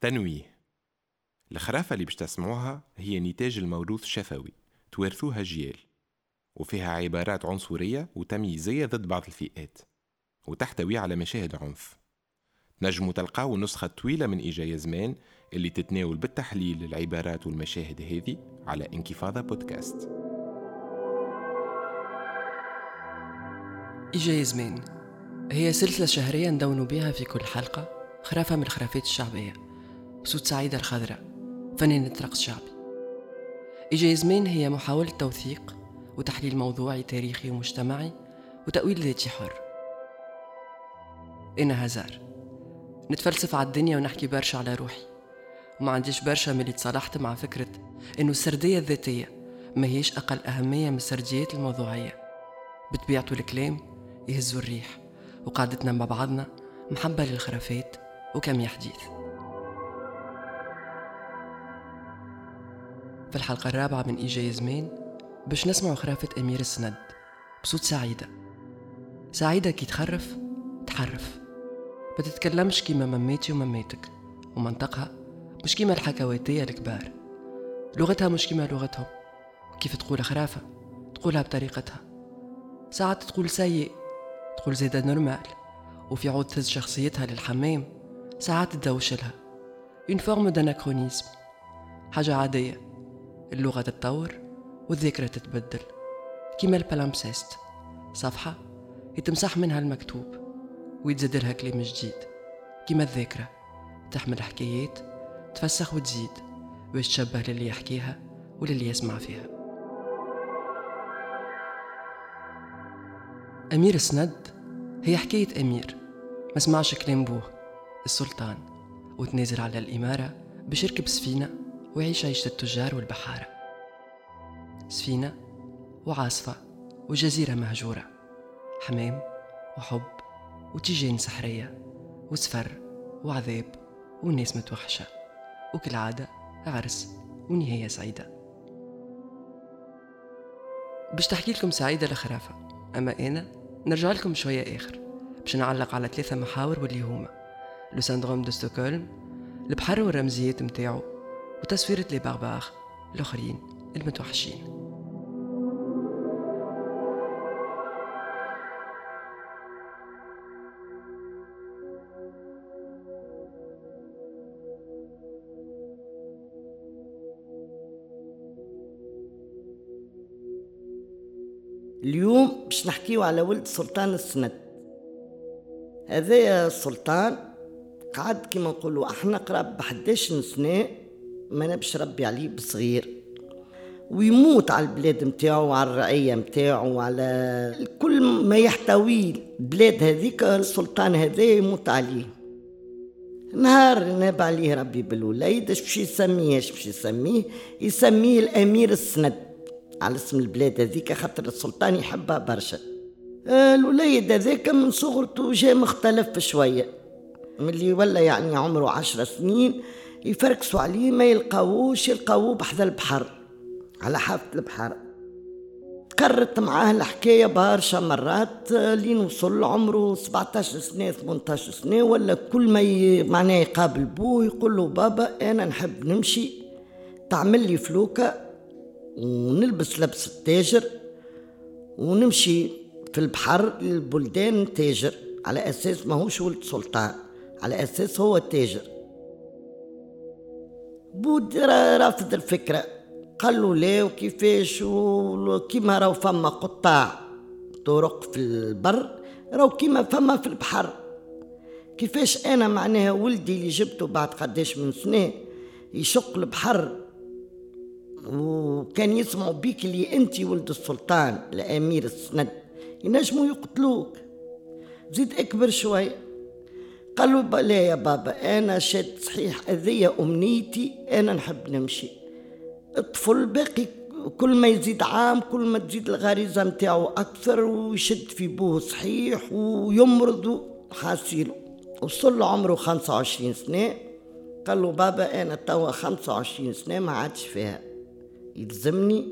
تنويه الخرافة اللي باش تسمعوها هي نتاج الموروث الشفوي توارثوها جيال وفيها عبارات عنصرية وتمييزية ضد بعض الفئات وتحتوي على مشاهد عنف. نجموا تلقاو النسخة الطويلة من إيجايا زمان اللي تتناول بالتحليل العبارات والمشاهد هذه على انكفاضة بودكاست. إيجايا زمان هي سلسلة شهرية ندون بها في كل حلقة خرافة من الخرافات الشعبية. بصوت سعيدة الخضراء. فنانة رقص شعبي. إيجايا زمان هي محاولة توثيق وتحليل موضوعي تاريخي ومجتمعي وتأويل ذاتي حر. أنا هزار. نتفلسف على الدنيا ونحكي برشا على روحي. وما عنديش برشا ملي تصالحت مع فكرة إنه السردية الذاتية ما هيش أقل أهمية من السرديات الموضوعية. بطبيعته الكلام يهزوا الريح. وقعدتنا مع بعضنا محبة للخرافات وكم حديث في الحلقة الرابعة من إيجاي زمان باش نسمعوا خرافة أمير السند بصوت سعيدة. سعيدة كي تخرف تحرف. ما تتكلمش كيما مماتي ومماتك ومنطقها مش كيما الحكواتية الكبار. لغتها مش كيما لغتهم. كيف تقول خرافة؟ تقولها بطريقتها. ساعات تقول سيء تقول زيادة normal. وفي عود تهز شخصيتها للحمام ساعات تدوشلها. une forme d'anachronisme حاجة عادية. اللغة تتطور والذاكرة تتبدل. كيما ال palimpseste. صفحة يتمسح منها المكتوب ويتزاد لها كلام جديد. كيما الذاكرة تحمل حكايات تفسخ وتزيد باش تشبه للي يحكيها وللي يسمع فيها. أمير السند هي حكاية أمير. ما سمعش كلام بوه السلطان وتنازل على الإمارة باش يركب سفينة ويعيش عيشة التجار والبحارة. سفينة وعاصفة وجزيرة مهجورة. حمام وحب وتيجان سحرية وسفر وعذاب وناس متوحشة. وكالعادة عرس ونهاية سعيدة. باش تحكي لكم سعيدة لخرافة أما أنا نرجع لكم شوية آخر. باش نعلق على ثلاثة محاور واللي هما. le syndrome de Stockholm البحر والرمزيات متاعو. وتصويرة les barbares الآخرين المتوحشين. اليوم باش نحكيو على ولد سلطان السند. هذا السلطان قعد كما نقولوا أحنا قراب ب 11 سنة ما نبش ربي عليه بصغير. ويموت على البلاد متاعو وعلى الرعية متاعو وعلى كل ما يحتويه البلاد هذيك السلطان هذا يموت عليه. نهار ناب عليه ربي بالوليد اش باش يسميه؟ اش باش يسميه؟ يسميه الأمير السند. على اسم البلاد هذيك خاطر السلطان يحبها برشا. الوليد هذاك من صغرته جا مختلف شوية. ملي ولا يعني عمره عشر سنين يفركسوا عليه ما يلقاووش يلقاوه بحذا البحر على حافة البحر. كررت معاه الحكاية برشا مرات لين وصل عمره 17 سنة 18 سنة ولا كل ما ي... معناه يقابل بوه يقول له بابا أنا نحب نمشي. تعمل لي فلوكة ونلبس لبس التاجر ونمشي في البحر للبلدان تاجر على أساس ماهوش ولد سلطان على أساس هو تاجر بود رافض الفكرة. قال له لا وكيفاش وكيما راهو فما قطاع طرق في البر راهو كيما فما في البحر. كيفاش أنا معناها ولدي اللي جبته بعد قداش من سنة يشق البحر وكان يسمعوا بيك اللي أنت ولد السلطان الأمير السند. ينجموا يقتلوك. زيد أكبر شوي قالوا لا يا بابا أنا شاد صحيح هذيا أمنيتي أنا نحب نمشي. الطفل باقي كل ما يزيد عام كل ما تزيد الغريزة متاعو أكثر ويشد في بوه صحيح ويمرض حاسيله وصل له عمره خمسة وعشرين سنة قال له بابا أنا توا خمسة وعشرين سنة ما عادش فيها. يلزمني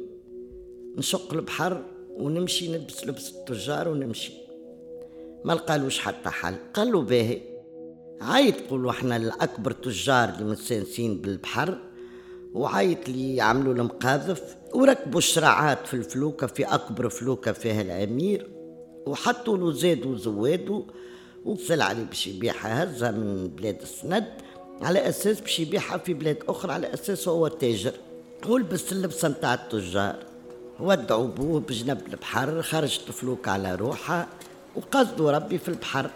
نشق البحر ونمشي نلبس لبس التجار ونمشي. ما لقالوش حتى حل. قال له باهي. عيط قولوا إحنا الأكبر تجار اللي متسانسين بالبحر وعيط اللي يعملوا المقاذف وركبوا الشراعات في الفلوكة في أكبر فلوكة فيها الأمير وحطوا له زاد وزواد والسلعة اللي باش يبيعها هزها من بلاد السند على أساس باش يبيعها في بلاد أخرى على أساس هو تاجر. ولبس اللبسة متاع التجار. ودعوا بوه بجنب البحر خرجت الفلوكة على روحها وقصدوا ربي في البحر.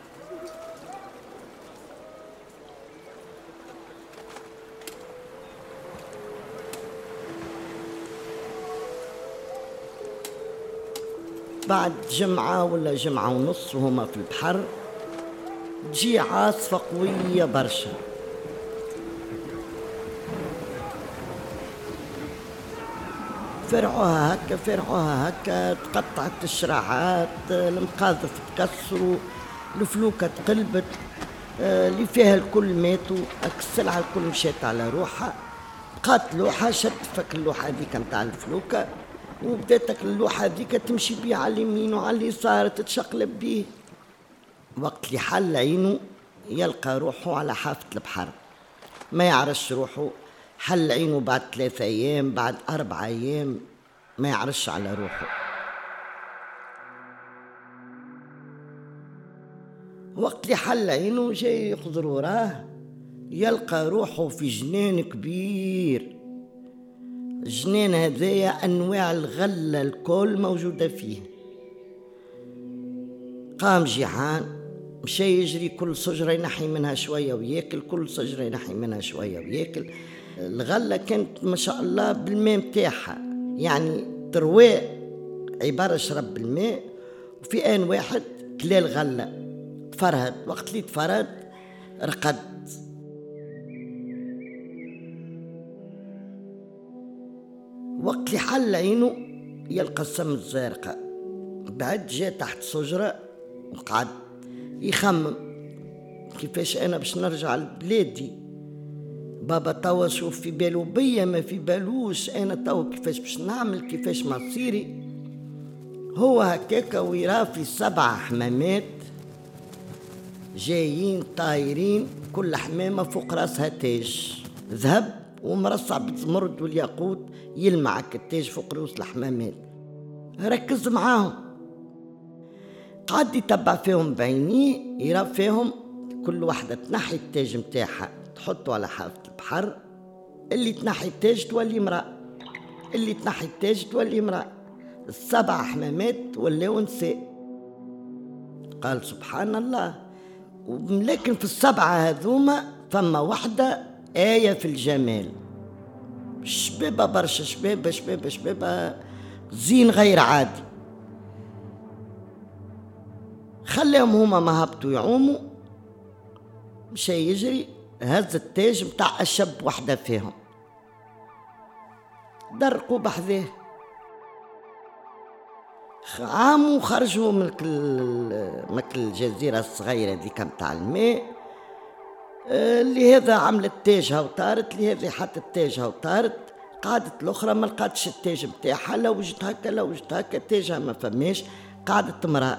بعد جمعة ولا جمعة ونص وهما في البحر تجي عاصفة قوية برشا. فرعوها هكا فرعوها هكا تقطعت الشراعات المقاذف تكسروا الفلوكة تقلبت آه، اللي فيها الكل ماتوا السلعة الكل مشات على روحها بقات لوحة شد فك اللوحة هذيك نتاع الفلوكة. وبداتك اللوحة هذيك تمشي بيه على اليمين وعلى اليسار تتشقلب بيه. وقت اللي حل عينه يلقى روحه على حافة البحر. ما يعرفش روحه. حل عينه بعد ثلاثة أيام بعد أربع أيام ما يعرفش على روحه. وقت اللي حل عينه جاي يخضر وراه يلقى روحه في جنان كبير. الجنان هذايا أنواع الغلة الكل موجودة فيه. قام جيعان مشى يجري كل شجرة ينحي منها شوية وياكل كل شجرة ينحي منها شوية وياكل. الغلة كانت ما شاء الله بالماء متاعها يعني ترواء عبارة شرب بالماء وفي آن واحد كلا الغلة تفرهد. وقت اللي تفرهد رقد. وقت اللي حل عينه يلقى السم الزرقاء بعد جاء تحت شجرة وقعد يخمم. كيفاش أنا باش نرجع لبلادي؟ بابا توا شوف في بالو بيا ما في بالوش. أنا توا كيفاش باش نعمل؟ كيفاش مصيري هو هكاكا ويراه في سبع حمامات جايين طايرين كل حمامة فوق راسها تاج. ذهب ومرصع بالزمرد والياقوت. يلمع كالتاج فوق رؤوس الحمامات ركز معاهم. قعد يتبع فيهم بعينيه يرى فيهم كل واحدة تنحي التاج متاعها تحطه على حافة البحر. اللي تنحي التاج تولي امرأة. اللي تنحي التاج تولي امرأة. السبع حمامات ولاو نساء. قال سبحان الله. ولكن في السبعة هذوما ثم واحدة آية في الجمال. شبابة برشا شبابة شبابة شبابة زين غير عادي. خلاهم هما ما هبطوا يعوموا. مشى يجري. هز التاج متاع أشب وحدة فيهم. درقوا بحذاه عاموا خرجوا من كل الجزيرة الصغيرة ذيك متاع الماء. اللي هذا عملت تاجها وطارت هذا حطت تاجها وطارت. قعدت الأخرى ما لقاتش التاج بتاعها لو وجدت هكا لو وجدت هكا تاجها ما فماش. قعدت امرأة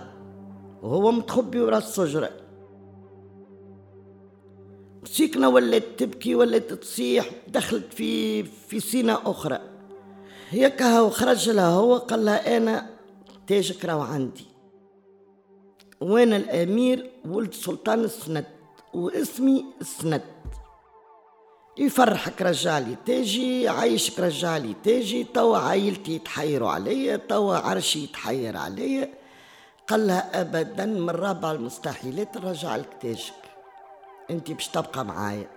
وهو متخبي ورا الشجره سيكنة ولات تبكي ولات تصيح دخلت في في سينة أخرى. هيك هو خرج لها هو قال لها أنا تاجك راهو عندي. وأنا الأمير ولد سلطان السند. واسمي السند يفرحك رجالي تاجي عايشك رجالي تاجي توا عائلتي يتحيروا عليا توا عرشي يتحير عليا. قال لها ابدا من رابع المستحيلات نرجع لك تاجك أنت باش تبقى معايا.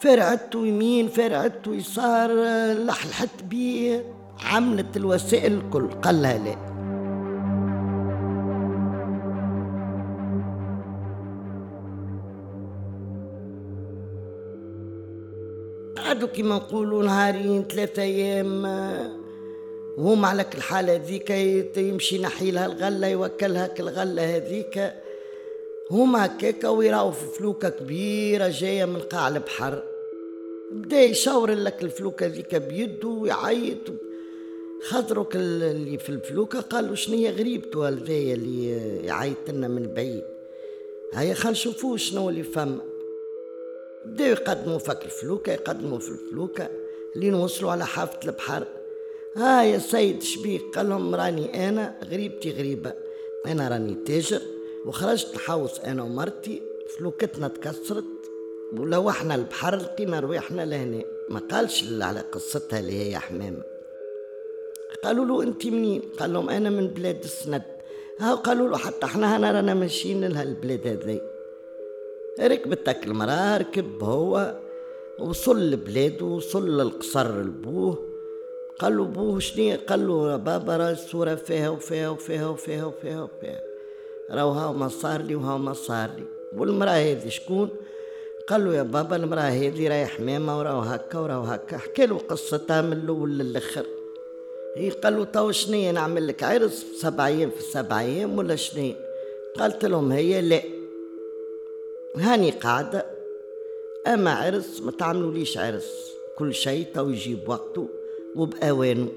فرعت يمين فرعت يسار لحلحت بيه عملت الوسائل الكل. قال لها لا. قعدوا كيما نقولوا نهارين ثلاثة أيام. وهم على الحالة ذيك يمشي ينحي لها الغلة يوكلها كالغلة هذيك. هما هكاكا ويراو في فلوكة كبيرة جاية من قاع البحر. بدا يشاور لك الفلوكة ذيك بيده ويعيط. خاطرك اللي في الفلوكة قالوا شنية غريبته هذايا اللي يعيط لنا من بعيد. هيا خل نشوفوا شنو اللي فما بداو يقدموا فك الفلوكة يقدموا في الفلوكة. لين وصلوا على حافة البحر. ها يا سيد شبيك قال لهم راني أنا غريبتي غريبة. أنا راني تاجر وخرجت نحوس أنا ومرتي. فلوكتنا تكسرت ولوحنا البحر لقينا رواحنا لهنا. ما قالش على قصتها اللي هي حمامة قالوا له انت منين؟ قال لهم أنا من بلاد السند. ها قالوا له حتى إحنا هنا رانا ماشيين لها البلاد هذي. ركبتك المرأة ركب هو وصل لبلاده وصل للقصر لبوه. قال له بوه شنو قال له بابا راه الصورة فيها وفيها وفيها وفيها وفيها وفيها. راهو هاو ما صار لي وهاو ما صار لي. والمرأة هذه شكون؟ قال له يا بابا المرأة هذه راهي حمامة وراهو هكا وراهو هكا. حكى له قصتها من الأول للآخر. هي قال له تو شنيا نعمل لك عرس سبع أيام في سبع أيام ولا شنيا قالت لهم هي لا. هاني قاعدة أما عرس ما تعملوليش عرس. كل شيء تو يجيب وقته وبأوانه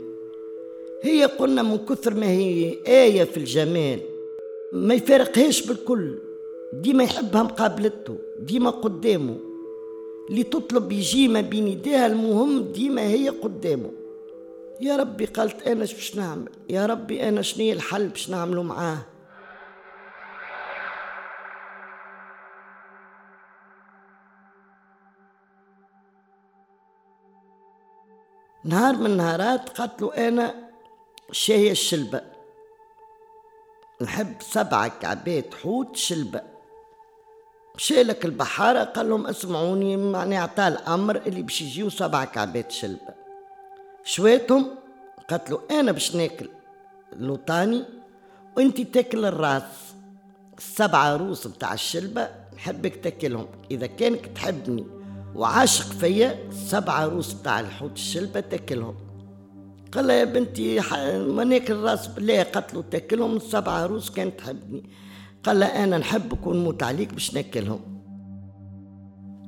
هي قلنا من كثر ما هي آية في الجمال ما يفارقهاش بالكل. ديما يحبها مقابلته ديما قدامه. اللي تطلب يجي ما بين يديها المهم ديما هي قدامه. يا ربي قالت أنا باش نعمل؟ يا ربي أنا شنو الحل باش نعمله معاه؟ نهار من نهارات قتلوا أنا شاهي الشلبة نحب سبعة كعبات حوت شلبة مشالك البحارة قال لهم اسمعوني معني عطاه الأمر اللي باش يجيو سبعة كعبات شلبة شويتهم قالت أنا باش ناكل اللوطاني وانت تاكل الراس. السبعة روس بتاع الشلبة نحبك تاكلهم إذا كانك تحبني. وعاشق فيا السبعة روس بتاع الحوت الشلبة تاكلهم. قال يا بنتي ما ناكل راس بالله قتلوا تاكلهم السبعة روس كانت تحبني. قال أنا نحبك ونموت عليك باش ناكلهم.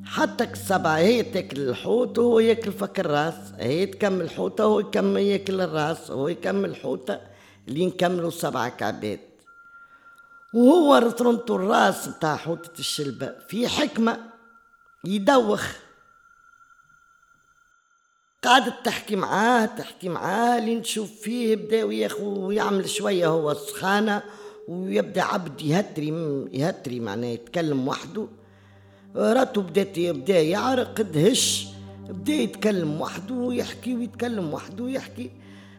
حتى السبعة هي تاكل الحوت وهو ياكل فك الراس. هي تكمل الحوتة وهو يكمل ياكل الراس وهو يكمل الحوتة اللي نكملوا سبعة كعبات. وهو رطرنتو الراس بتاع حوتة الشلبة في حكمة يدوخ. قعدت تحكي معاه تحكي معاه لين تشوف فيه بدا وياخو يعمل شوية هو سخانة ويبدأ عبد يهتري يهتري معناه يتكلم وحده. راتو بدات بدأ يعرق دهش بدأ يتكلم وحده ويحكي ويتكلم وحده ويحكي.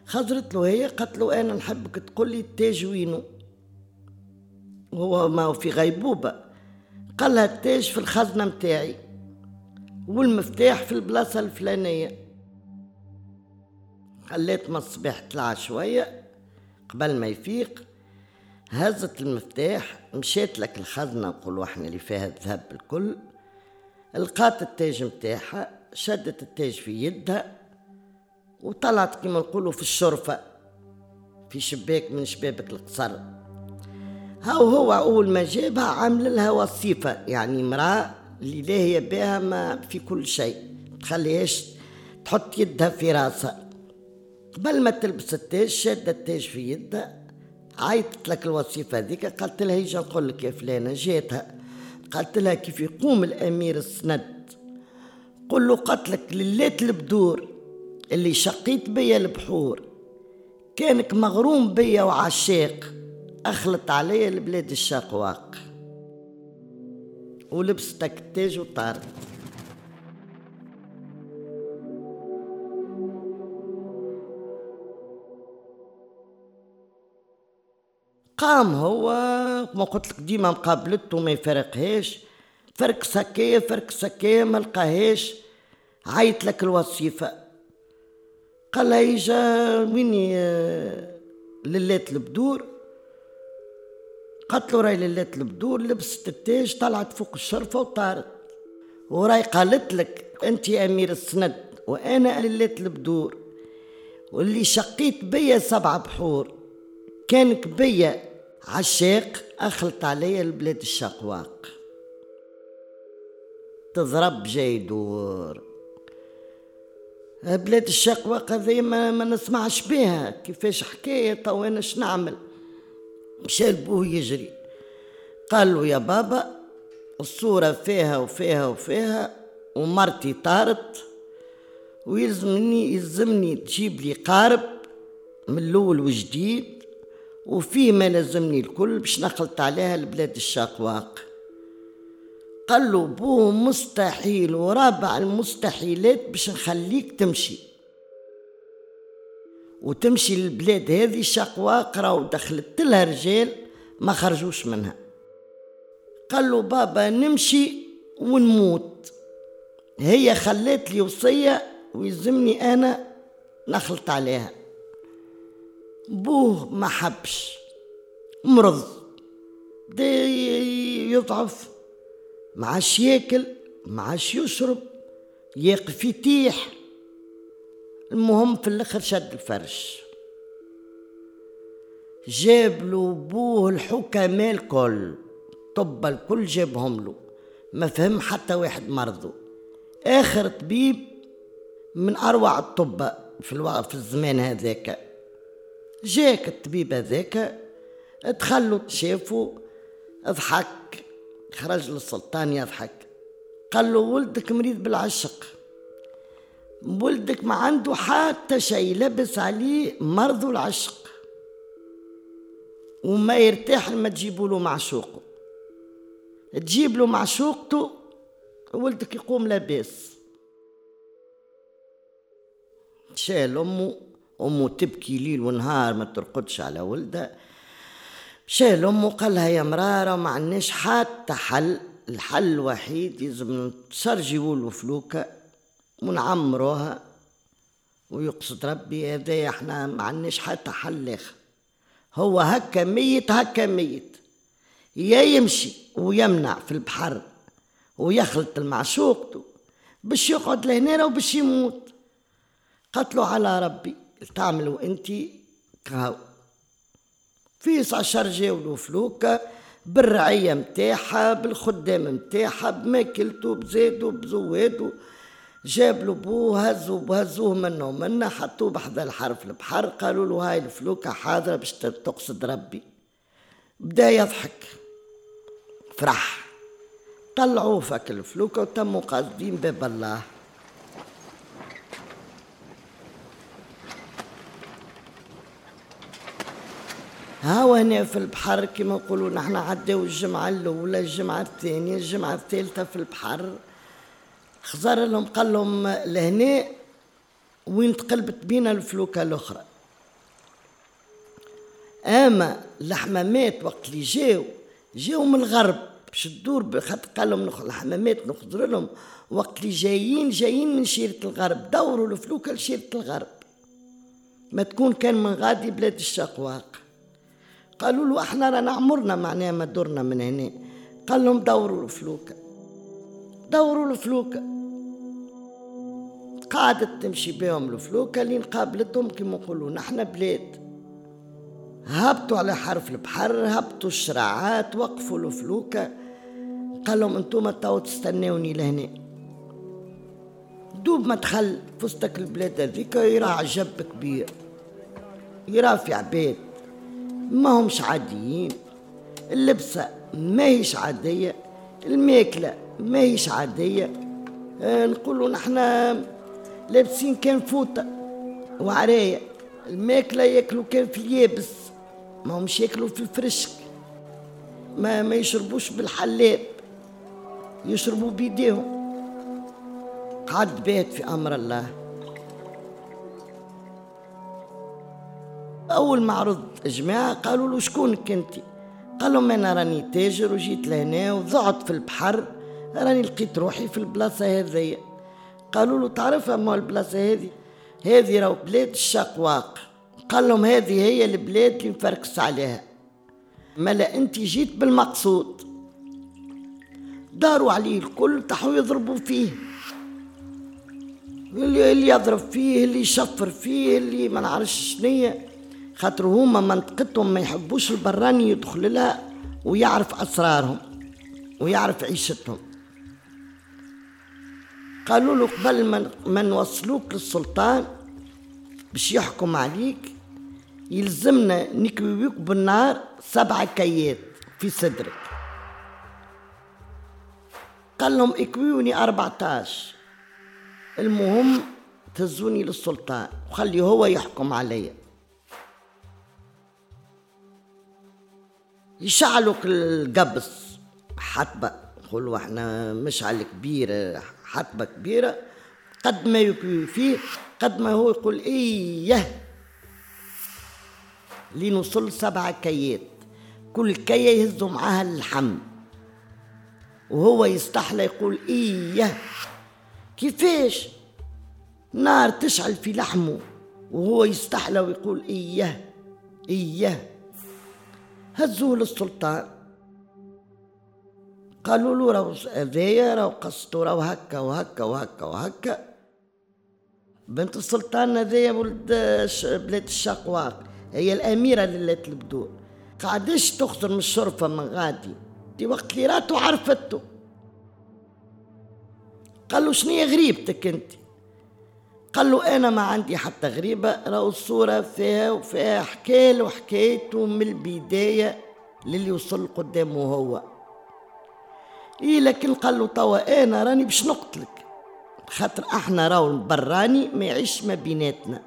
خزرت له هي قالت له أنا نحبك تقول لي التاج وينو هو ما في غيبوبة. قال لها التاج في الخزنة متاعي. والمفتاح في البلاصة الفلانية. خليت ما الصباح طلع شوية قبل ما يفيق. هزت المفتاح مشيت لك الخزنة نقولوا إحنا اللي فيها الذهب الكل. لقات التاج متاعها شدت التاج في يدها وطلعت كما نقولوا في الشرفة. في شباك من شبابك القصر. هاو هو أول ما جابها عامل لها وصيفة يعني امرأة اللي لاهية بها ما في كل شيء. تخليهاش تحط يدها في راسها. قبل ما تلبس التاج شادة التاج في يدها عيطت لك الوصيفة هذيك قالت لها يجي نقول لك يا فلانة جاتها. قالت لها كيف يقوم الأمير السند؟ قل له قتلك للات البدور اللي شقيت بيا البحور. كانك مغروم بيا وعشاق أخلط عليا البلاد الشقواق ولبستك التاج وطارت قام هو ما قلت لك ديما مقابلته ما يفرقهاش. فرق سكية فرق سكية ما لقاهاش. عيط لك الوصيفة. قال لها يجا ويني للات البدور؟ له راي للات البدور لبست التاج طلعت فوق الشرفة وطارت. وراي قالت لك أنت يا أمير السند وأنا للات البدور. واللي شقيت بيا سبع بحور. كانك بيا عشاق أخلط عليا البلاد الشقواق. تضرب جاي دور. بلاد الشقواق هذه ما, ما نسمعش بها كيفاش حكاية؟ تو أنا نعمل مشى لبوه يجري. قال له يا بابا الصورة فيها وفيها وفيها ومرتي طارت ويلزمني يلزمني تجيب لي قارب من الأول وجديد وفيه ما لازمني الكل باش نخلط عليها البلاد الشاقواق قال له بوه مستحيل ورابع المستحيلات باش نخليك تمشي. وتمشي للبلاد هذه شقواق راهو دخلت لها رجال ما خرجوش منها. قال له بابا نمشي ونموت. هي خلت لي وصية ويلزمني أنا نخلط عليها. بوه ما حبش مرض. دي يضعف ما عادش ياكل ما عادش يشرب يقف يتيح. المهم في الآخر شد الفرش. جاب له بوه الحكماء الكل طب الكل جابهم له ما فهم حتى واحد مرضه. آخر طبيب من أروع الطب في الوقت في الزمان هذاك. جاك الطبيب هذاك دخلوا شافوا ضحك خرج للسلطان يضحك. قال له ولدك مريض بالعشق. ولدك ما عنده حتى شيء لبس عليه مرض العشق. وما يرتاح لما تجيبوا له معشوقه تجيب له معشوقته ولدك يقوم لاباس. شال أمه أمه تبكي ليل ونهار ما ترقدش على ولدها. شال أمه قال لها يا مرارة ما عندناش حتى حل. الحل الوحيد لازم نسرجيو له فلوكة. ونعمروها ويقصد ربي هذا إحنا ما عندناش حتى حل آخر. هو هكا ميت هكا ميت. يا يمشي ويمنع في البحر ويخلط المعشوق باش يقعد لهنا وباش يموت. قتلوا على ربي. تعملوا انت كهو. في عشر جاولوا فلوكة بالرعية متاعها بالخدام متاعها بماكلته بزادو بزوادو. جاب له بوه هزوا هزوه منه ومنه حطوه بحذا الحرف البحر قالوا له هاي الفلوكة حاضرة باش تقصد ربي. بدا يضحك. فرح. طلعوه فك الفلوكة وتموا قاصدين باب الله. ها هنا في البحر كما نقولوا نحن عداو الجمعة الأولى الجمعة الثانية الجمعة الثالثة في البحر. خزر لهم قال لهم لهنا وين تقلبت بينا الفلوكة الأخرى. أما الحمامات وقت اللي جاو جاو من الغرب باش تدور خاطر قال لهم الحمامات نخضر لهم. وقت اللي جايين جايين من شيرة الغرب دوروا الفلوكة لشيرة الغرب. ما تكون كان من غادي بلاد الشقواق. قالوا له أحنا رانا عمرنا معناها ما درنا من هنا. قال لهم دوروا الفلوكة دوروا الفلوكة قعدت تمشي بهم الفلوكة لين قابلتهم كما نقولوا نحن بلاد. هبطوا على حرف البحر هبطوا الشراعات وقفوا الفلوكة قال لهم أنتم تو تستناوني لهنا. دوب ما دخل فستك البلاد هذيك يرى عجب كبير يرى في عباد ما همش عاديين. اللبسة ما هيش عادية الماكلة ما هيش عادية. آه نقولوا نحن لابسين كان فوطة وعراية. الماكلة ياكلوا كان في اليابس ما همش ياكلوا في الفرشك. ما ما يشربوش بالحلاب يشربوا بيديهم. قعد بيت في أمر الله. أول ما عرض جماعة قالوا له شكونك أنت؟ قال لهم أنا راني تاجر وجيت لهنا وضعت في البحر. راني لقيت روحي في البلاصة هذيا قالوا له تعرف ما البلاصة هذه هذه راهو بلاد الشقواق قال لهم هذه هي البلاد اللي مفركس عليها. ملا أنت جيت بالمقصود. داروا عليه الكل تحوا يضربوا فيه. اللي يضرب فيه اللي يشفر فيه اللي ما نعرفش شنية. خاطر هما منطقتهم ما يحبوش البراني يدخل لها ويعرف أسرارهم ويعرف عيشتهم. قالوا له قبل ما نوصلوك للسلطان باش يحكم عليك. يلزمنا نكويوك بالنار سبعة كيات في صدرك. قال لهم اكويوني 14 المهم تهزوني للسلطان. وخلي هو يحكم عليا. يشعلوا القبص حتبة يقولوا إحنا مشعل كبيرة حتبة كبيرة قد ما فيه قد ما هو يقول إيه لنوصل سبعة كيات. كل كية يهزوا معاها اللحم. وهو يستحلى يقول إيه كيفاش؟ نار تشعل في لحمه وهو يستحلى ويقول إيه إيه. هزوه للسلطان. قالوا له راهو هذايا راهو قصته راهو هكا وهكا وهكا وهكا. بنت السلطان هذايا ولد بلاد الشقواق هي الأميرة ليلة البدور قعدش تخسر من الشرفة من غادي. دي وقت اللي راتو عرفته قال له شنو غريبتك أنت؟ قال له أنا ما عندي حتى غريبة راهو الصورة فيها وفيها حكاية وحكايته من البداية للي وصل قدامه هو. إيه لكن قال له توا أنا راني باش نقتلك. خاطر أحنا راهو البراني ما يعيش ما بيناتنا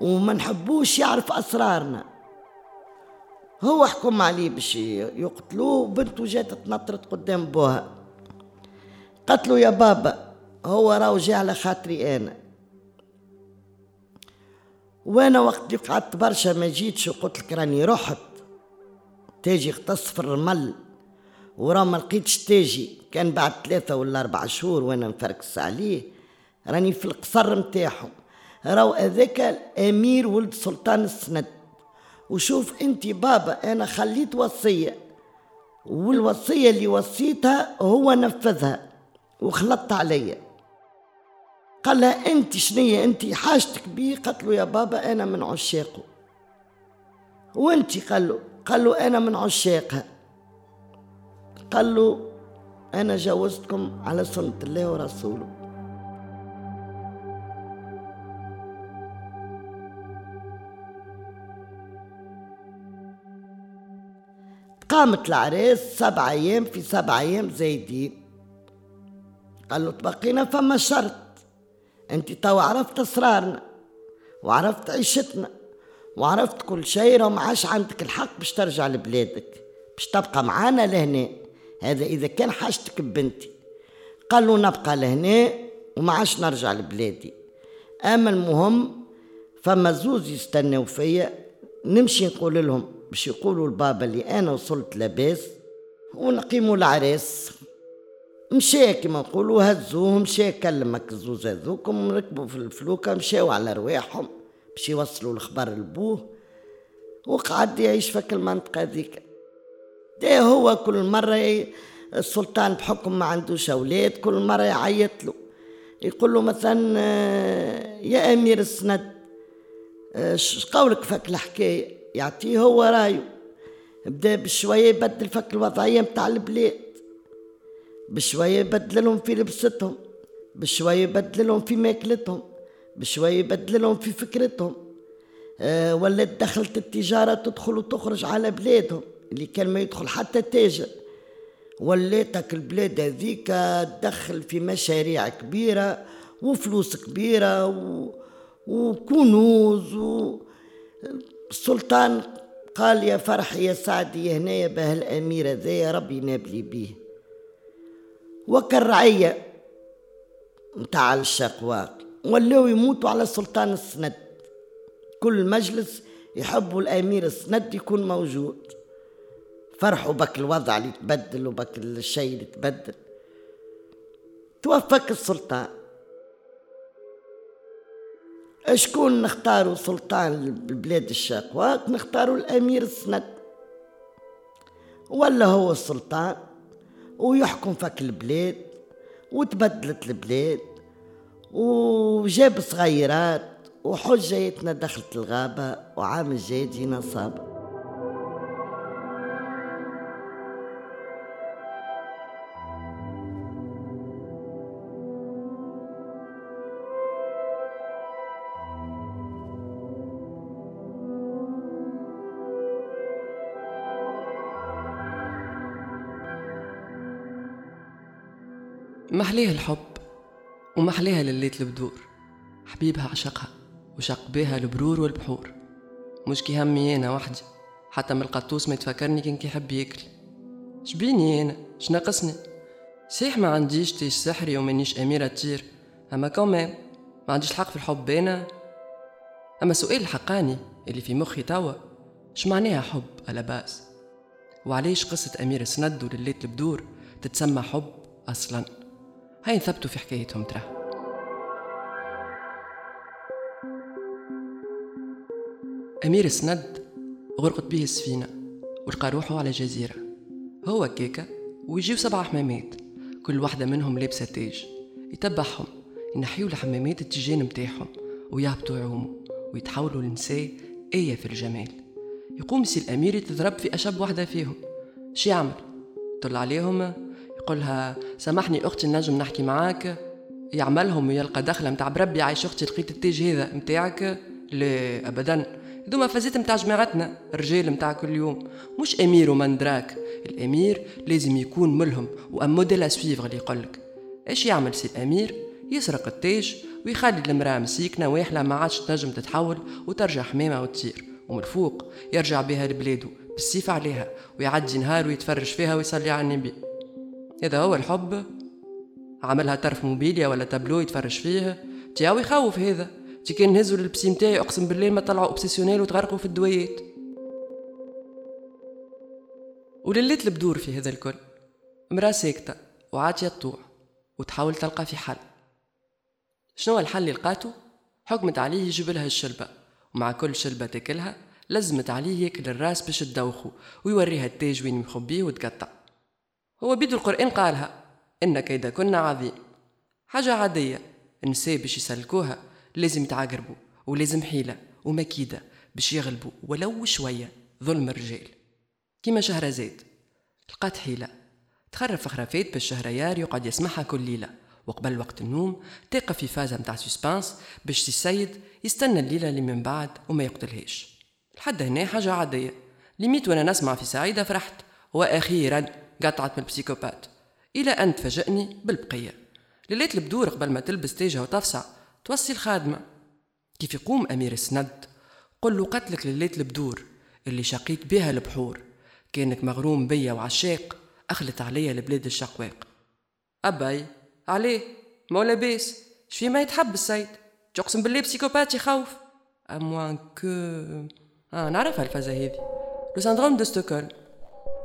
وما نحبوش يعرف أسرارنا. هو حكم عليه باش يقتلوه وبنته جات تنطرت قدام بوها. قتلوا يا بابا هو راهو جاي على خاطري أنا. وأنا وقت اللي قعدت برشا ما جيتش وقلت لك راني رحت تاجي اغتص في الرمل. وراه ما لقيتش تاجي. كان بعد ثلاثة ولا أربع شهور وأنا مفركس عليه راني في القصر متاعهم راهو هذاك الأمير ولد سلطان السند. وشوف أنت بابا أنا خليت وصية. والوصية اللي وصيتها هو نفذها وخلطت عليا. قال لها أنت شنية؟ أنت حاجتك بيه؟ قالت له يا بابا أنا من عشاقه. وأنت؟ قال له قال له أنا من عشاقها. قال له أنا جوزتكم على سنة الله ورسوله. قامت العريس سبع أيام في سبع أيام زايدين. قال له تبقينا فما شرط. أنت تو عرفت أسرارنا وعرفت عيشتنا وعرفت كل شيء راه ما عادش عندك الحق باش ترجع لبلادك باش تبقى معانا لهنا. هذا إذا كان حاجتك ببنتي قال له نبقى لهنا وما عادش نرجع لبلادي. أما المهم فما زوز يستناو فيا نمشي نقول لهم باش يقولوا البابا اللي أنا وصلت لاباس ونقيموا العريس. مشى كما نقولوا هزوه مشى كلمك الزوز هذوكم ركبوا في الفلوكة مشاو على رواحهم باش يوصلوا الخبر لبوه. وقعد يعيش في المنطقة ذيك ده هو كل مرة السلطان بحكم ما عندوش أولاد كل مرة يعيط له. يقول له مثلا آه، يا أمير السند آه، قولك فك الحكاية. يعطيه هو رأيه. بدا بشوية يبدل فك الوضعية متاع البلاد. بشوية يبدلهم في لبستهم. بشوية يبدلهم في ماكلتهم. بشوية يبدلهم في فكرتهم. ولات دخلت التجارة تدخل وتخرج على بلادهم. اللي كان ما يدخل حتى تاجر. ولاتك البلاد هذيك تدخل في مشاريع كبيرة وفلوس كبيرة و... وكنوز و... السلطان قال يا فرحي يا سعدي هنايا به الأمير ذا يا ربي ينابلي بيه. وكالرعية متاع الشقواق ولاو يموتوا على سلطان السند. كل مجلس يحبوا الأمير السند يكون موجود. فرحوا بك الوضع اللي تبدل وبك الشيء اللي تبدل. توفك السلطان. شكون نختاروا سلطان بلاد الشقواق نختاروا الأمير السند ولا هو السلطان. ويحكم فك البلاد. وتبدلت البلاد. وجاب صغيرات. وحجيتنا دخلت الغابة. وعام الجاي جينا صابة. محليها الحب ومحليها لليت البدور. حبيبها عشقها وشق بيها البرور والبحور. مش كي همي أنا وحدي حتى من القطوس ما يتفكرني كان كيحب ياكل. شبيني أنا شناقصني صحيح ما عنديش تاج سحري ومانيش أميرة تطير أما كمان ما عنديش الحق في الحب أنا أما سؤال الحقاني اللي في مخي توا ش معناها حب على باس؟ وعليش قصة أمير سند ولليت البدور تتسمى حب أصلا؟ هاي نثبتوا في حكايتهم ترى. أمير سند غرقت به السفينة ولقى روحه على جزيرة. هو كيكا ويجيو سبع حمامات كل واحدة منهم لابسة تاج. يتبعهم ينحيو الحمامات التيجان متاعهم ويهبطوا يعوموا ويتحولوا لنساء آية في الجمال. يقوم سي الأمير يتضرب في أشب واحدة فيهم. شي يعمل طل عليهم يقولها سامحني أختي نجم نحكي معاك. يعملهم ويلقى دخلة متاع بربي عيش أختي لقيت التاج هذا متاعك. لا أبدا. دوما فازيت متاع جماعتنا الرجال متاع كل يوم. مش أمير ومندراك الأمير لازم يكون ملهم و un modèle à suivre اللي يقولك. إيش يعمل سي الأمير؟ يسرق التاج ويخلي المرأة مسيكنة واحلة ما عادش تنجم تتحول وترجع حمامة وتطير. ومن الفوق يرجع بها لبلادو بالسيف عليها ويعدي نهار ويتفرج فيها ويصلي على النبي. هذا هو الحب؟ عملها طرف موبيليا ولا تابلو يتفرج فيه؟ تياو يخوف هذا. تي كان نهزو لل psy متاعي أقسم بالله ما طلعوا obsessionnel وتغرقوا في الدوايات. ولليت البدور في هذا الكل. مرا ساكتة وعاتية تطوع وتحاول تلقى في حل. شنو الحل اللي لقاته؟ حكمت عليه يجيب لها الشلبة. ومع كل شلبة تاكلها لزمت عليه ياكل الراس باش تدوخو ويوريها التاج وين مخبيه وتقطع. هو بيدو القرآن قالها إن كيد كنا عظيم حاجة عادية النساء باش يسلكوها لازم يتعاقربوا ولازم حيلة ومكيدة باش يغلبوا ولو شوية ظلم الرجال. كيما شهرزاد لقات حيلة. تخرف خرافات باش شهريار يقعد يسمعها كل ليلة. وقبل وقت النوم تقف في فازة متاع سسبانس باش السيد يستنى الليلة اللي من بعد وما يقتلهاش. لحد هنا حاجة عادية. لميت وأنا نسمع في سعيدة فرحت وأخيرا قطعت من البسيكوبات. إلى أن تفاجئني بالبقية. ليلة البدور قبل ما تلبس تاجها وتفصع. توصي الخادمة. كيف يقوم أمير السند؟ قل له قتلك ليلة البدور اللي شقيت بها البحور. كأنك مغروم بيا وعشاق أخلت عليا لبلاد الشقواق أباي عليه مولا بيس شفي ما يتحب السيد؟ تقسم بالله psychopathe يخوف. à moins que. آه نعرفها الفازة هذي. le syndrome de Stockholm.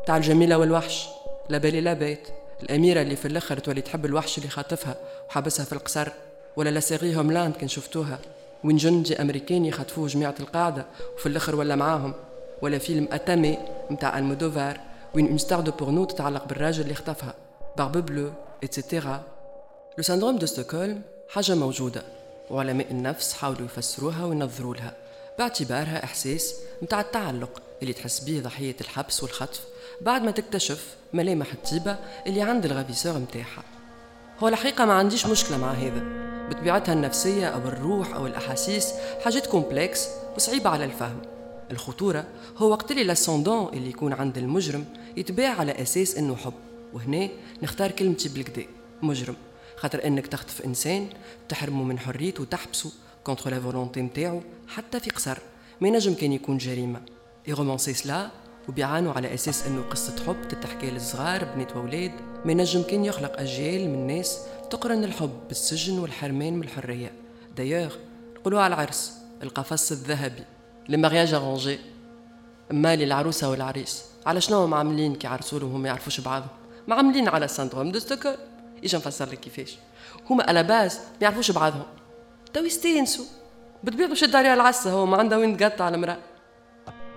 تاع الجميلة والوحش. la belle et la bête. الأميرة اللي في الآخر تولي تحب الوحش اللي خاطفها وحابسها في القصر ولا la série Homeland كان شفتوها. وين جندي أمريكاني خطفوه جماعة القاعدة وفي الآخر ولا معاهم. ولا فيلم Átame متاع Almodóvar وين une star du porno تتعلق بالراجل اللي خطفها. Barbe bleue et cetera le syndrome de Stockholm حاجة موجودة. وعلماء النفس حاولوا يفسروها وينظروا لها. باعتبارها إحساس متاع التعلق. اللي تحس به ضحية الحبس والخطف بعد ما تكتشف ملامح الطيبة اللي عند ال ravisseur متاعها هو الحقيقة ما عنديش مشكلة مع هذا. بطبيعتها النفسية أو الروح أو الأحاسيس حاجات complexes وصعيبة على الفهم. الخطورة هو وقت اللي l'ascendant اللي يكون عند المجرم يتباع على أساس إنه حب. وهنا نختار كلمتي بالقدا مجرم. خاطر إنك تخطف إنسان تحرمه من حريته وتحبسه contre la volonté نتاعو حتى في قصر. ما ينجم كان يكون جريمة. romancer cela وبيعانوا على أساس إنه قصة حب تتحكي للصغار بنات واولاد ما ينجم كان يخلق أجيال من الناس تقرن الحب بالسجن والحرمان من الحرية. دايوغ نقولوا على العرس القفص الذهبي ال mariage arrangé مالي العروسه والعريس على شنو معاملين كي عرسولهم ما يعرفوش بعضهم؟ معاملين على syndrome de Stockholm إيش نفسر لك كيفاش. هما à la base ما يعرفوش بعضهم. تو يستينسوا بتبيضوا شد عليها العسة هو ما عندها وين تقطع المرأة.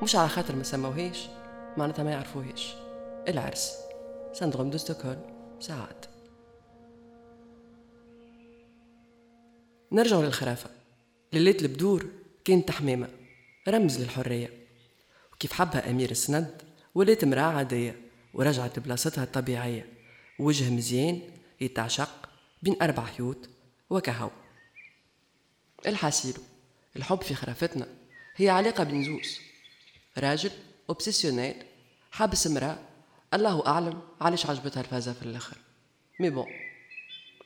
مش على خاطر ما سموهاش معناتها ما يعرفوهاش العرس. سندروم دو ستوكهولم. ساعات. نرجع للخرافة. ليلة البدور كانت تحميمة. رمز للحرية. وكيف حبها أمير السند ولات امرأة عادية ورجعت لبلاصتها الطبيعية. وجه مزيان يتعشق بين أربع حيوط وكهو. الحاسيلو الحب في خرافتنا هي علاقة بين زوز راجل obsessionnel حابس امرأة الله أعلم علاش عجبتها الفازة في الآخر. mais bon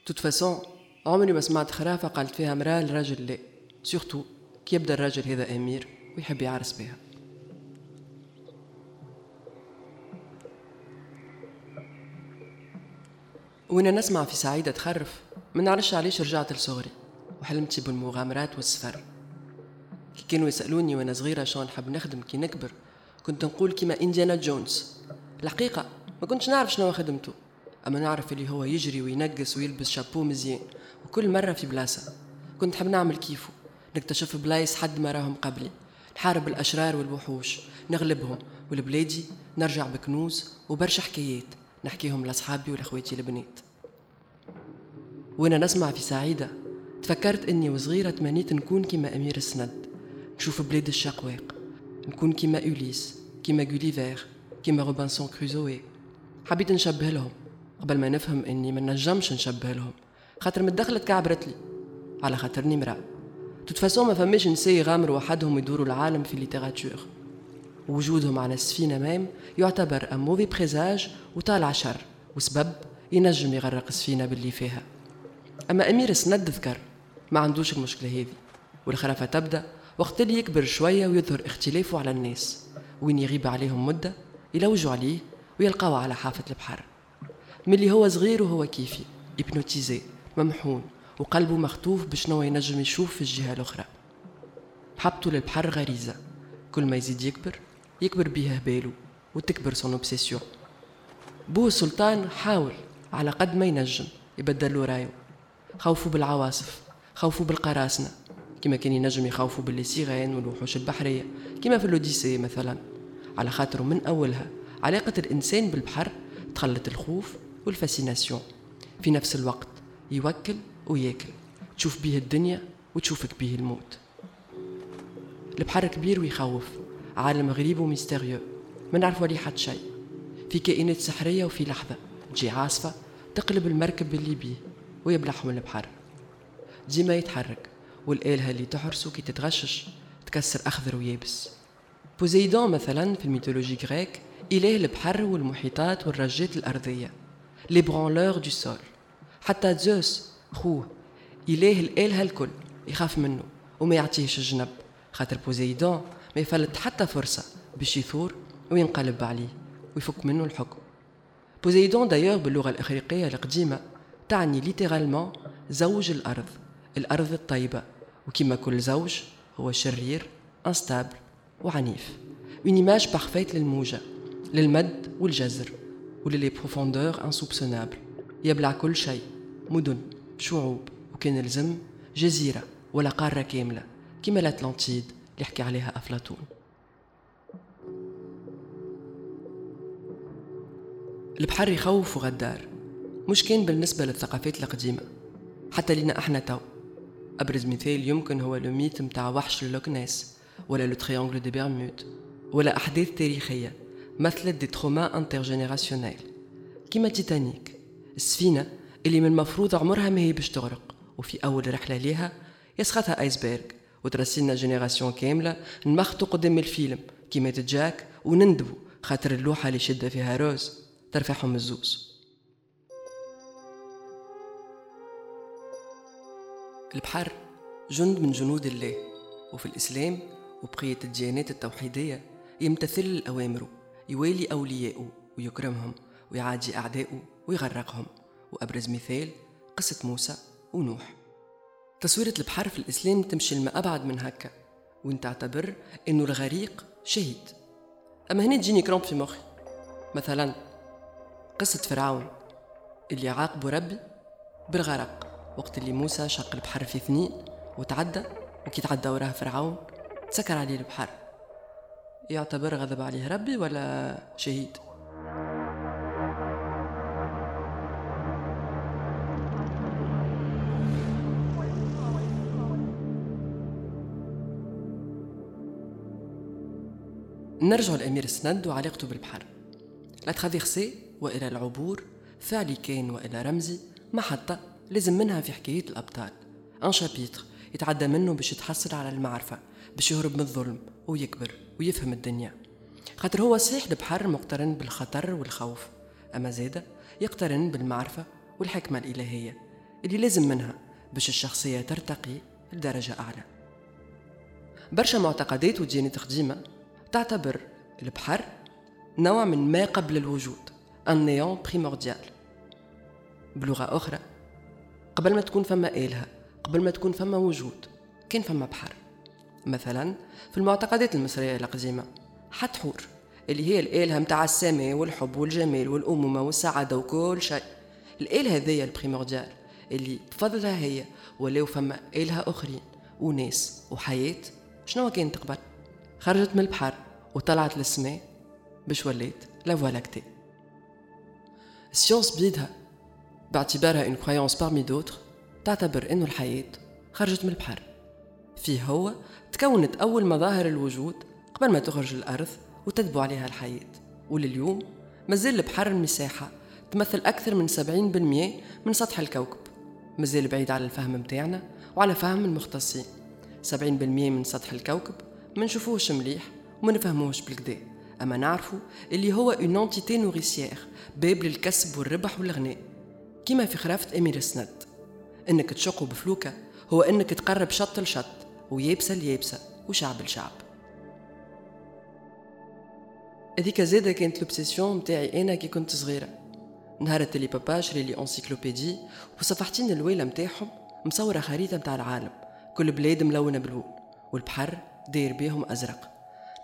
toute façon عمري ما سمعت خرافة قالت فيها مرأة لراجل لا surtout كي يبدأ الراجل هذا أمير ويحب يعرس بها. وأنا نسمع في سعيدة تخرف ما نعرفش علاش رجعت لصغري وحلمت بالمغامرات والسفر. كي كانوا يسألوني وأنا صغيرة شلون نحب نخدم كي نكبر كنت نقول كيما إنديانا جونز. الحقيقة ما كنتش نعرف شنو خدمته أما نعرف اللي هو يجري وينقص ويلبس شابو مزيان وكل مرة في بلاصة. كنت نحب نعمل كيفه نكتشف بلايص حد ما راهم قبلي نحارب الأشرار والوحوش نغلبهم والبلادي نرجع بكنوز وبرشا حكايات نحكيهم لأصحابي ولأخواتي البنات. وأنا نسمع في سعيدة تفكرت إني وصغيرة تمنيت نكون كيما أمير السند. نشوف بلاد الشقواق نكون كيما أوليس كيما جوليفير كيما روبنسون كروزوي حبيت نشبه لهم قبل ما نفهم اني ما نجمش نشبه لهم خاطر متدخلت كعبرت لي على خاطرني مرأة toute façon ما فماش نساء يغامروا وحدهم يدوروا العالم في ال littérature وجودهم على السفينة même يعتبر un mauvais présage وطالع شر وسبب ينجم يغرق السفينة باللي فيها أما أمير سند ذكر ما عندوش المشكلة هذه والخرافة تبدأ وقت اللي يكبر شوية ويظهر اختلافه على الناس وين يغيب عليهم مدة يلوجوا عليه ويلقاو على حافة البحر. ملي هو صغير وهو كيفي hypnotisé ممحون وقلبه مخطوف بشنو ينجم يشوف في الجهة الأخرى. محبته للبحر غريزة كل ما يزيد يكبر يكبر بيه باله وتكبر son obsession بوه السلطان حاول على قد ما ينجم يبدل له رايو خوفوا بالعواصف خوفوا بالقراصنة كما كان ينجم يخوفوا بال sirènes والوحوش البحرية كما في ال Odyssée مثلا. على خاطر من أولها علاقة الإنسان بالبحر تخلت الخوف وال fascination. في نفس الوقت يوكل وياكل تشوف بيه الدنيا وتشوفك بيه الموت. البحر كبير ويخوف عالم غريب و mystérieux. ما نعرفوا عليه حد شيء. في كائنات سحرية وفي لحظة تجي عاصفة تقلب المركب اللي بيه ويبلعهم البحر. ديما يتحرك. والآلهة اللي تحرسه كي تتغشش تكسر أخضر ويابس. بوزيدون مثلا في ال mythologie grecque إله البحر والمحيطات والرجات الأرضية. l'ébranleur du sol حتى زوس خوه إله الآلهة الكل يخاف منه وما يعطيهش الجنب. خاطر بوزيدون ما يفلت حتى فرصة باش يثور وينقلب عليه ويفك منه الحكم. بوزيدون دايوغ باللغة الإغريقية القديمة تعني littéralement زوج الأرض الأرض الطيبة. وكما كل زوج هو شرير instable وعنيف. Une image parfaite للموجة للمد والجزر و les profondeurs insoupçonnables يبلع كل شيء مدن شعوب وكان لزم جزيرة ولا قارة كاملة كما l'Atlantide اللي حكي عليها أفلاطون. البحر يخوف وغدار مش كان بالنسبة للثقافات القديمة حتى لنا إحنا تو. أبرز مثال يمكن هو le mythe متاع وحش ال Loch Ness ولا le triangle des Bermudes ولا أحداث تاريخية مثلت des traumas intergénérationnels. كيما تيتانيك السفينة اللي من المفروض عمرها ما هي باش تغرق وفي أول رحلة ليها يسخطها iceberg وترسلنا génération كاملة نمخطو قدام الفيلم كي مات Jack ونندبو خاطر اللوحة اللي شدة فيها روز ترفعهم الزوز. البحر جند من جنود الله وفي الإسلام وبقية الديانات التوحيدية يمتثل الأوامر يوالي أولياءه ويكرمهم ويعادي أعداءه ويغرقهم. وأبرز مثال قصة موسى ونوح. تصويرة البحر في الإسلام تمشي لما أبعد من هكا وين تعتبر إنه الغريق شهيد. أما هنا تجيني كرومب في مخي. مثلا قصة فرعون اللي عاقبه ربي بالغرق. وقت اللي موسى شق البحر في اثنين وتعدى وكي تعدى وراه فرعون تسكر عليه البحر. يعتبر غضب عليه ربي ولا شهيد؟ نرجع لأمير السند وعلاقته بالبحر. لا ترافيرسي وإلى العبور فعلي كان وإلى رمزي محطة لازم منها في حكاية الأبطال. ان شابيتر يتعدى منه باش يتحصل على المعرفة باش يهرب من الظلم ويكبر ويفهم الدنيا. خاطر هو صحيح البحر مقترن بالخطر والخوف. أما زادة يقترن بالمعرفة والحكمة الإلهية اللي لازم منها باش الشخصية ترتقي لدرجة أعلى. برشا معتقدات وديانات قديمة تعتبر البحر نوع من ما قبل الوجود néant primordial. بلغة أخرى قبل ما تكون فما إلهة قبل ما تكون فما وجود كان فما بحر. مثلا في المعتقدات المصرية القديمة حتحور اللي هي الآلهة متاع السماء والحب والجمال والأمومة والسعادة وكل شيء. الآلهة هذيا البريمورديال اللي بفضلها هي ولاو فما آلهة أخرين وناس وحياة. شنو كانت قبل خرجت من البحر وطلعت للسماء باش ولات la Voie lactée la science بيدها باعتبارها une croyance parmi d'autres تعتبر إنه الحياة خرجت من البحر. فيه هو تكونت أول مظاهر الوجود قبل ما تخرج الأرض وتدبو عليها الحياة. ولليوم مازال البحر المساحة تمثل أكثر من 70% من سطح الكوكب. مازال بعيد على الفهم متاعنا وعلى فهم المختصين. 70% من سطح الكوكب ما نشوفوهش مليح وما نفهموهش بالكدا أما نعرفو اللي هو une entité nourricière باب للكسب والربح والغناء. كيما في خرافة أمير سند إنك تشقو بفلوكة هو إنك تقرب شط لشط ويابسة ليابسة وشعب لشعب. هذيك زادة كانت l'obsession متاعي أنا كي كنت صغيرة. نهار اللي بابا شري لي encyclopédie وصفحتين الويلة متاعهم مصورة خريطة متاع العالم. كل بلاد ملونة باللون والبحر داير بيهم أزرق.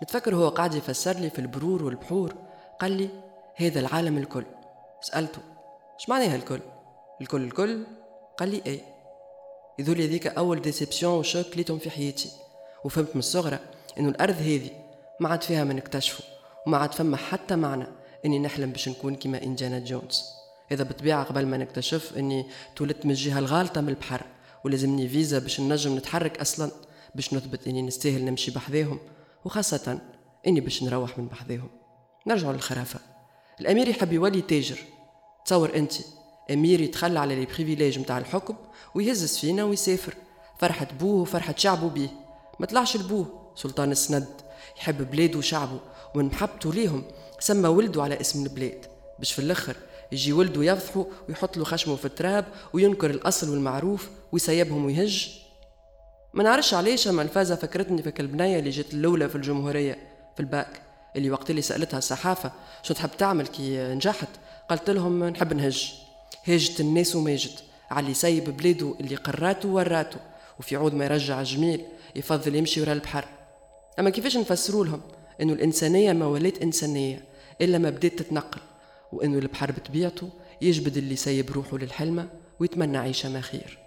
نتفكر هو قاعد يفسر لي في البرور والبحور قال لي هذا العالم الكل. سألته اش معناها الكل؟ الكل الكل قال لي اي يذولي هذيك أول déception و choc كليتهم في حياتي. وفهمت من الصغرى إنه الأرض هذه ما عاد فيها ما نكتشفه وما عاد فما حتى معنى إني نحلم باش نكون كيما Indiana Jones. إذا بالطبيعة قبل ما نكتشف إني تولدت من الجهة الغالطة من البحر ولازمني فيزا باش نجم نتحرك أصلا باش نثبت إني نستاهل نمشي بحذاهم وخاصة إني باش نروح من بحذاهم. نرجع للخرافة. الأمير يحب يولي تاجر. تصور أنت أمير يتخلى على les privilèges متاع الحكم ويهز سفينه ويسافر. فرحة بوه وفرحة شعبه بيه. ما طلعش لبوه سلطان السند. يحب بلاده وشعبه ومن محبته ليهم. سمى ولده على اسم البلاد. باش في الأخر يجي ولده يفضحه ويحط له خشمه في التراب وينكر الأصل والمعروف ويسيبهم ويهج. ما نعرفش علاش أما الفازة فكرتني في البنيه اللي جات الأولى في الجمهورية في الباك اللي وقت اللي سألتها الصحافة شو تحب تعمل كي نجحت؟ قالت لهم نحب نهج. هاجت الناس وماجد على سايب بلاده اللي قراته وراته وفي عود ما يرجع جميل يفضل يمشي ورا البحر. أما كيفاش نفسروا لهم؟ انه الإنسانية ما ولات إنسانية إلا ما بدات تتنقل. وانه البحر بطبيعته يجبد اللي سايب روحه للحلمة ويتمنى عيشة ما خير.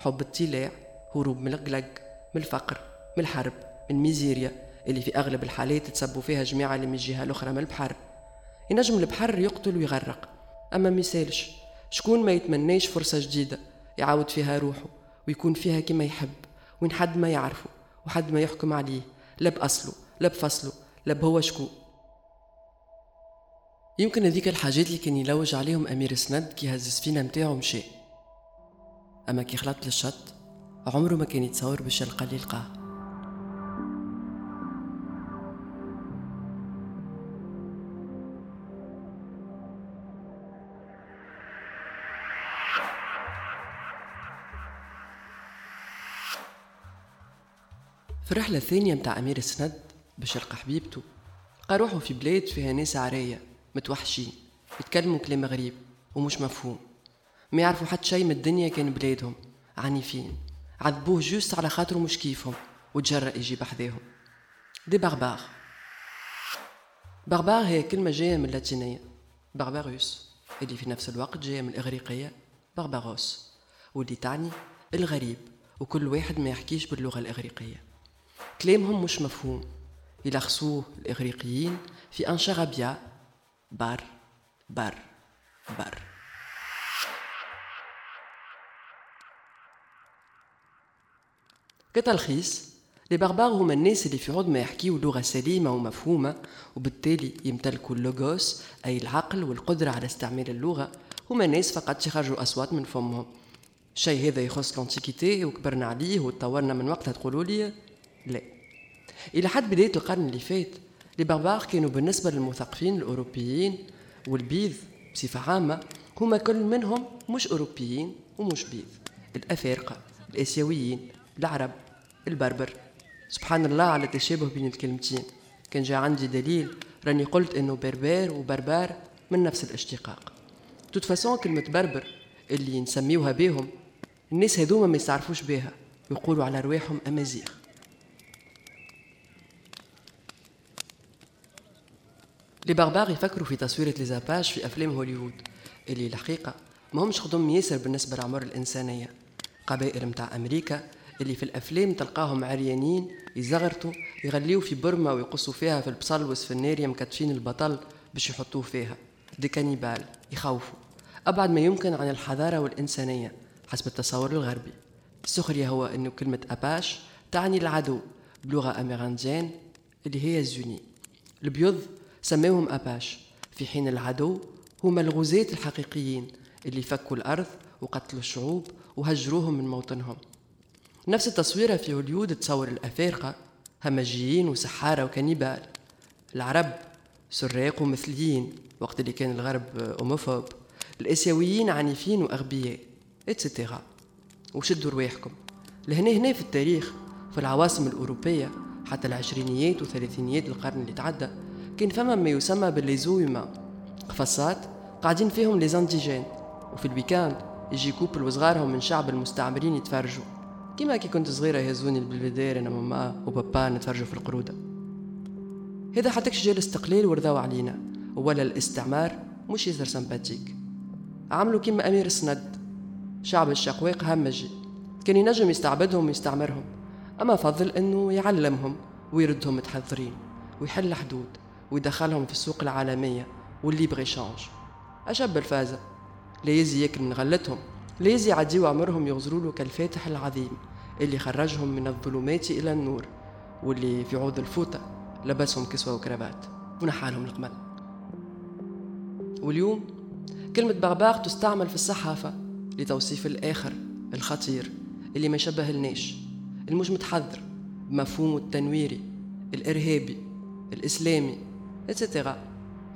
حب الطلاع هروب من القلق من الفقر من الحرب من ميزيريا اللي في أغلب الحالات تسبوا فيها جماعة اللي من الجهة الأخرى من البحر. ينجم البحر يقتل ويغرق. أما ميسالش شكون ما يتمناش فرصة جديدة يعاود فيها روحه ويكون فيها كما يحب وين حد ما يعرفه وحد ما يحكم عليه لا بأصله لا بفصله لا بهو شكون يمكن هذيك الحاجات اللي كان يلوج عليهم أمير سند كي هز السفينة متاعو مشى. أما كي خلط للشط عمره ما كان يتصور باش يلقى اللي لقاه في الرحلة الثانية متاع أمير السند باش يلقى حبيبته لقى روحه في بلاد فيها ناس عرية متوحشين يتكلموا كلام غريب ومش مفهوم. ما يعرفوا حتى شي من الدنيا كان بلادهم عنيفين عذبوه juste على خاطره مش كيفهم وتجرأ يجي بحذاهم des barbares barbare هي كلمة جاية من اللاتينية. بارباروس اللي في نفس الوقت جاية من الإغريقية بارباروس واللي تعني الغريب وكل واحد ما يحكيش باللغة الإغريقية. كلامهم مش مفهوم. يلخصوه الإغريقيين في un charabia بار بار بار. كتلخيص les barbares هما الناس اللي في عود ما يحكيو لغة سليمة ومفهومة وبالتالي يمتلكوا اللوغوس أي العقل والقدرة على استعمال اللغة. هما ناس فقط يخرجوا أصوات من فمهم. الشيء هذا يخص الانتيكيتي وكبرنا عليه وتطورنا من وقتها تقولوا لي. لا. إلى حد بداية القرن اللي فات لي باربار كانوا بالنسبة للمثقفين الأوروبيين والبيض بصفة عامة هما كل منهم مش أوروبيين ومش بيض. الأفارقة الآسيويين العرب البربر. سبحان الله على التشابه بين الكلمتين. كان جاء عندي دليل راني قلت إنه بربر وبربار من نفس الاشتقاق. توت فاسون كلمة بربر اللي نسميوها بيهم الناس هذوما ما يستعرفوش بيها. يقولوا على رواحهم أمازيغ. لي باربار يفكروا في تصويرة ليزاباج في أفلام هوليوود. اللي الحقيقة ما همش خدوم ياسر بالنسبة لعمر الإنسانية. قبائل متاع أمريكا اللي في الأفلام تلقاهم عريانين يزغرتوا يغليوا في برما ويقصوا فيها في البصل والسفناريا مكتفين البطل باش يحطوه فيها. دي كانيبال يخوفوا. أبعد ما يمكن عن الحضارة والإنسانية حسب التصور الغربي. السخرية هو أنه كلمة أباش تعني العدو بلغة أميرانديان اللي هي زوني. البيض سموهم أباش في حين العدو هما الغزاة الحقيقيين اللي فكوا الأرض وقتلوا الشعوب وهجروهم من موطنهم. نفس التصويرة في هوليود تصور الأفارقة همجيين وسحارة وكنيبال. العرب سراق ومثليين وقت اللي كان الغرب أوموفوب. الآسيويين عنيفين وأغبياء اتستيرا وشدوا رواحكم. لهنا هنا في التاريخ في العواصم الأوروبية حتى العشرينيات وثلاثينيات القرن اللي تعدى كان فما ما يسمى بالليزويما قفصات قاعدين فيهم les indigènes وفي ال week-end يجي couple وصغارهم من شعب المستعمرين يتفرجوا. كيما كي كنت صغيرة يهزوني بالبلفيدير أنا ماما وبابا نتفرجوا في القرودة. هذا حتى جا الاستقلال ورضاو علينا. ولا الاستعمار مش ياسر sympathique عملوا كيما أمير السند شعب الشقواق همجي كان ينجم يستعبدهم ويستعمرهم. أما فضل أنه يعلمهم ويردهم متحضرين ويحل حدود. ويدخلهم في السوق العالمية واللي بغي شانج أشب الفازة. لا يزي ياكل من غلتهم. لا يزي يعديو عمرهم يغزروا له كالفاتح العظيم اللي خرجهم من الظلمات إلى النور واللي في عوض الفوطة لبسهم كسوة وكرافات ونحالهم القمل. واليوم كلمة بغباغ تستعمل في الصحافة لتوصيف الآخر الخطير اللي ما يشبه لناش المش متحضر بمفهومه التنويري الإرهابي الإسلامي. اتسترا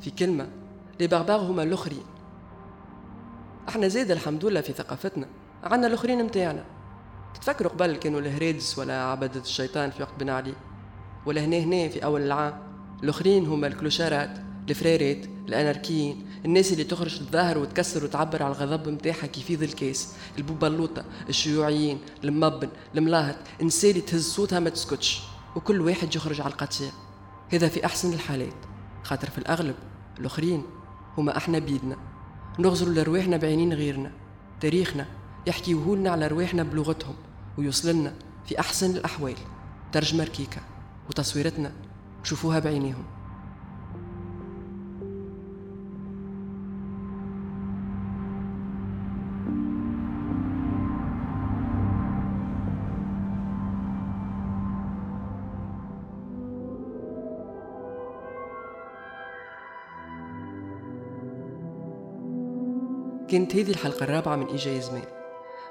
في كلمة لي بغباغ هما الأخرين إحنا زيد الحمد لله في ثقافتنا عنا الأخرين متاعنا تتفكروا قبل كانوا الهريدس ولا عبدة الشيطان في وقت بن علي ولا هنا هنا في أول العام الآخرين هما الكلوشارات الفريرات الأناركيين الناس اللي تخرج تظاهر وتكسر وتعبر على الغضب متاعها كيف يفيض الكاس البوبلوطة الشيوعيين المبن الملاهط النساء اللي تهز صوتها ما تسكتش وكل واحد يخرج على القطيع هذا في أحسن الحالات خاطر في الأغلب الآخرين هما أحنا بيدنا. نغزروا لرواحنا بعينين غيرنا. تاريخنا يحكي لنا على رواحنا بلغتهم ويوصل لنا في أحسن الأحوال. ترجمة ركيكة وتصويرتنا شوفوها بعينيهم. كانت هذه الحلقة الرابعة من إيجا زمان.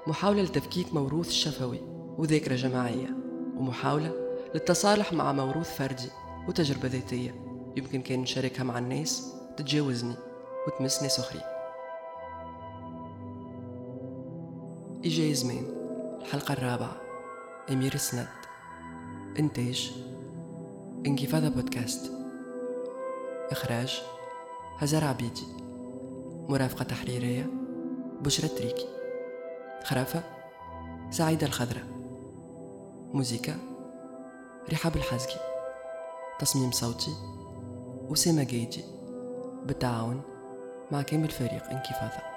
محاولة لتفكيك موروث شفوي وذاكرة جماعية ومحاولة للتصالح مع موروث فردي وتجربة ذاتية. يمكن كان نشاركها مع الناس تتجاوزني وتمس ناس أخرين إيجا زمان الحلقة الرابعة. أمير السند إنتاج إنكفاضة بودكاست. إخراج هزار عبيدي. مرافقة تحريرية بشرى تريكي. خرافة سعيدة الخضراء موزيكا رحاب الحزقي تصميم صوتي أسامة جيجي. بالتعاون مع كامل فريق انكفاضة.